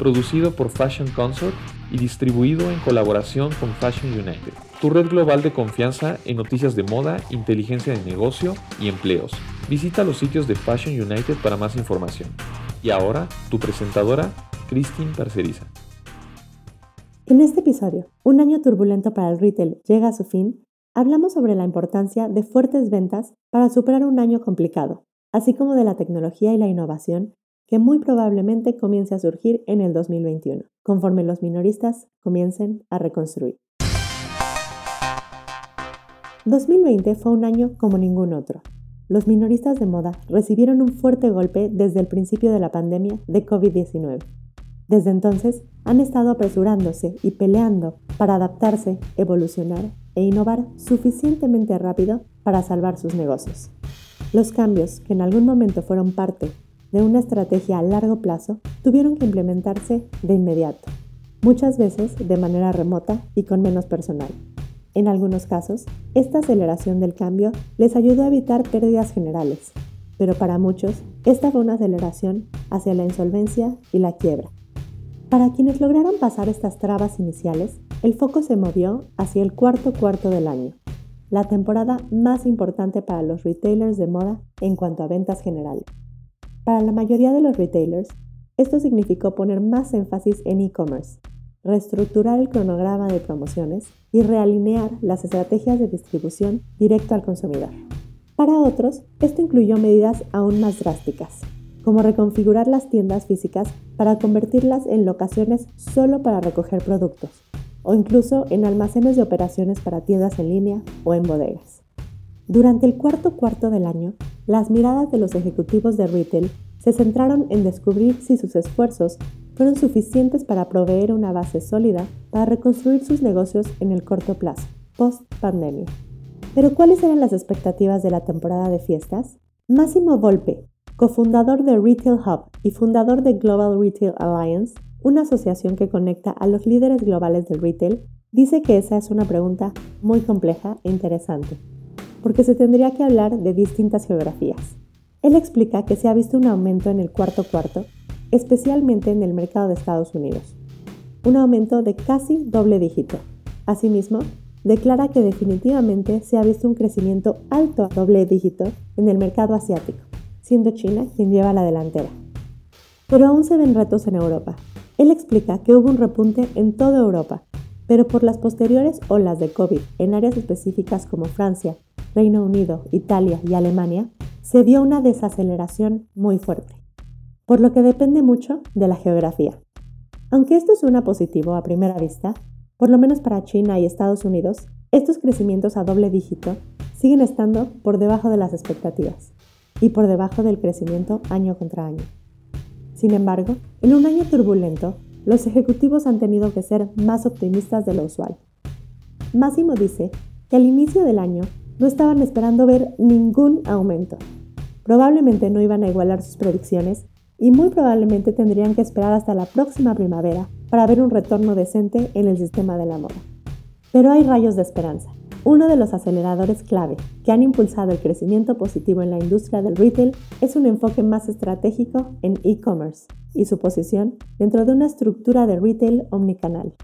producido por Fashion Consort y distribuido en colaboración con Fashion United, tu red global de confianza en noticias de moda, inteligencia de negocio y empleos. Visita los sitios de Fashion United para más información. Y ahora, tu presentadora, Christine Parceriza. En este episodio, Un año turbulento para el retail llega a su fin, hablamos sobre la importancia de fuertes ventas para superar un año complicado, así como de la tecnología y la innovación que muy probablemente comience a surgir en el 2021, conforme los minoristas comiencen a reconstruir. 2020 fue un año como ningún otro. Los minoristas de moda recibieron un fuerte golpe desde el principio de la pandemia de COVID-19. Desde entonces han estado apresurándose y peleando para adaptarse, evolucionar e innovar suficientemente rápido para salvar sus negocios. Los cambios que en algún momento fueron parte de una estrategia a largo plazo tuvieron que implementarse de inmediato, muchas veces de manera remota y con menos personal. En algunos casos, esta aceleración del cambio les ayudó a evitar pérdidas generales, pero para muchos, esta fue una aceleración hacia la insolvencia y la quiebra. Para quienes lograron pasar estas trabas iniciales, el foco se movió hacia el cuarto cuarto del año, la temporada más importante para los retailers de moda en cuanto a ventas generales. Para la mayoría de los retailers, esto significó poner más énfasis en e-commerce, reestructurar el cronograma de promociones y realinear las estrategias de distribución directo al consumidor. Para otros, esto incluyó medidas aún más drásticas, como reconfigurar las tiendas físicas para convertirlas en locaciones solo para recoger productos, o incluso en almacenes de operaciones para tiendas en línea o en bodegas. Durante el cuarto cuarto del año, las miradas de los ejecutivos de retail se centraron en descubrir si sus esfuerzos fueron suficientes para proveer una base sólida para reconstruir sus negocios en el corto plazo, post pandemia. Pero ¿cuáles eran las expectativas de la temporada de fiestas? Máximo Volpe, cofundador de Retail Hub y fundador de Global Retail Alliance, una asociación que conecta a los líderes globales del retail, dice que esa es una pregunta muy compleja e interesante porque se tendría que hablar de distintas geografías. Él explica que se ha visto un aumento en el cuarto cuarto, especialmente en el mercado de Estados Unidos, un aumento de casi doble dígito. Asimismo, declara que definitivamente se ha visto un crecimiento alto a doble dígito en el mercado asiático, siendo China quien lleva la delantera. Pero aún se ven retos en Europa. Él explica que hubo un repunte en toda Europa, pero por las posteriores olas de COVID en áreas específicas como Francia, Reino Unido, Italia y Alemania, se vio una desaceleración muy fuerte, por lo que depende mucho de la geografía. Aunque esto suena positivo a primera vista, por lo menos para China y Estados Unidos, estos crecimientos a doble dígito siguen estando por debajo de las expectativas y por debajo del crecimiento año contra año. Sin embargo, en un año turbulento, los ejecutivos han tenido que ser más optimistas de lo usual. Máximo dice que al inicio del año no estaban esperando ver ningún aumento. Probablemente no iban a igualar sus predicciones y muy probablemente tendrían que esperar hasta la próxima primavera para ver un retorno decente en el sistema de la moda. Pero hay rayos de esperanza. Uno de los aceleradores clave que han impulsado el crecimiento positivo en la industria del retail es un enfoque más estratégico en e-commerce y su posición dentro de una estructura de retail omnicanal.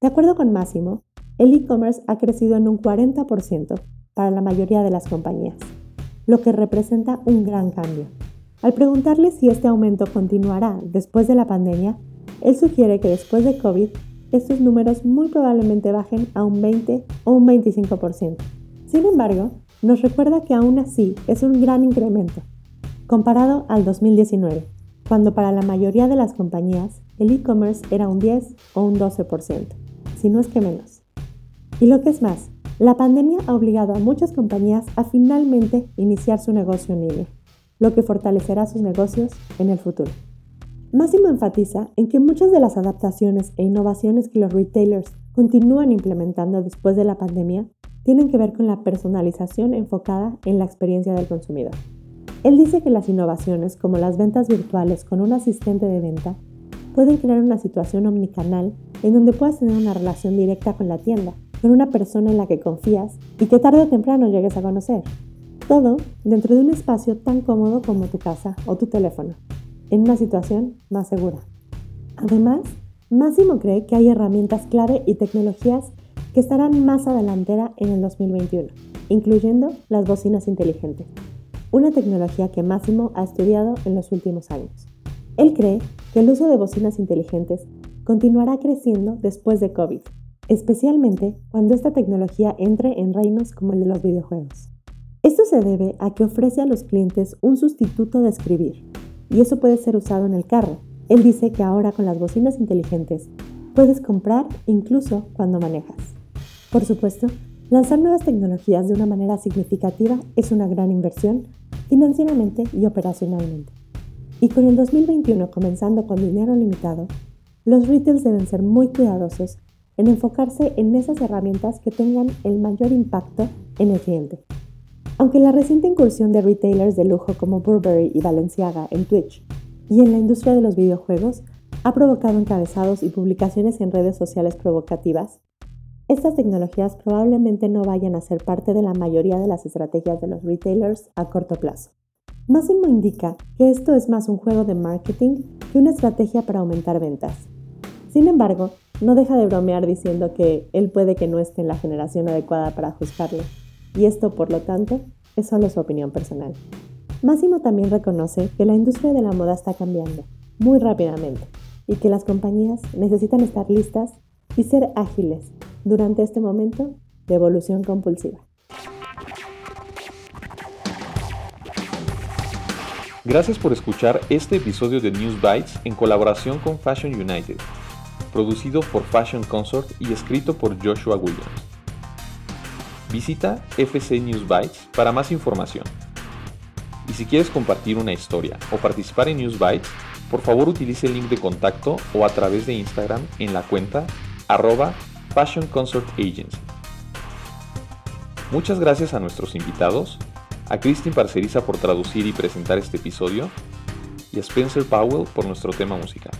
De acuerdo con Máximo, el e-commerce ha crecido en un 40% para la mayoría de las compañías, lo que representa un gran cambio. Al preguntarle si este aumento continuará después de la pandemia, él sugiere que después de COVID estos números muy probablemente bajen a un 20 o un 25%. Sin embargo, nos recuerda que aún así es un gran incremento, comparado al 2019, cuando para la mayoría de las compañías el e-commerce era un 10 o un 12%, si no es que menos. Y lo que es más, la pandemia ha obligado a muchas compañías a finalmente iniciar su negocio en línea, lo que fortalecerá sus negocios en el futuro. Máximo enfatiza en que muchas de las adaptaciones e innovaciones que los retailers continúan implementando después de la pandemia tienen que ver con la personalización enfocada en la experiencia del consumidor. Él dice que las innovaciones, como las ventas virtuales con un asistente de venta, pueden crear una situación omnicanal en donde puedas tener una relación directa con la tienda, con una persona en la que confías y que tarde o temprano llegues a conocer. Todo dentro de un espacio tan cómodo como tu casa o tu teléfono, en una situación más segura. Además, Máximo cree que hay herramientas clave y tecnologías que estarán más adelantera en el 2021, incluyendo las bocinas inteligentes, una tecnología que Máximo ha estudiado en los últimos años. Él cree que el uso de bocinas inteligentes continuará creciendo después de COVID, especialmente cuando esta tecnología entre en reinos como el de los videojuegos. Esto se debe a que ofrece a los clientes un sustituto de escribir, y eso puede ser usado en el carro. Él dice que ahora con las bocinas inteligentes puedes comprar incluso cuando manejas. Por supuesto, lanzar nuevas tecnologías de una manera significativa es una gran inversión financieramente y operacionalmente. Y con el 2021 comenzando con dinero limitado, los retails deben ser muy cuidadosos en enfocarse en esas herramientas que tengan el mayor impacto en el cliente. Aunque la reciente incursión de retailers de lujo como Burberry y Balenciaga en Twitch y en la industria de los videojuegos ha provocado encabezados y publicaciones en redes sociales provocativas, estas tecnologías probablemente no vayan a ser parte de la mayoría de las estrategias de los retailers a corto plazo. Máximo indica que esto es más un juego de marketing que una estrategia para aumentar ventas. Sin embargo, no deja de bromear diciendo que él puede que no esté en la generación adecuada para ajustarlo, y esto, por lo tanto, es solo su opinión personal. Máximo también reconoce que la industria de la moda está cambiando muy rápidamente y que las compañías necesitan estar listas y ser ágiles durante este momento de evolución compulsiva. Gracias por escuchar este episodio de News Bites en colaboración con Fashion United, producido por Fashion Consort y escrito por Joshua Williams. Visita FC News Bites para más información. Y si quieres compartir una historia o participar en News Bites, por favor utilice el link de contacto o a través de Instagram en la cuenta arroba Fashion Consort Agency. Muchas gracias a nuestros invitados a Christine Parceriza por traducir y presentar este episodio y a Spencer Powell por nuestro tema musical.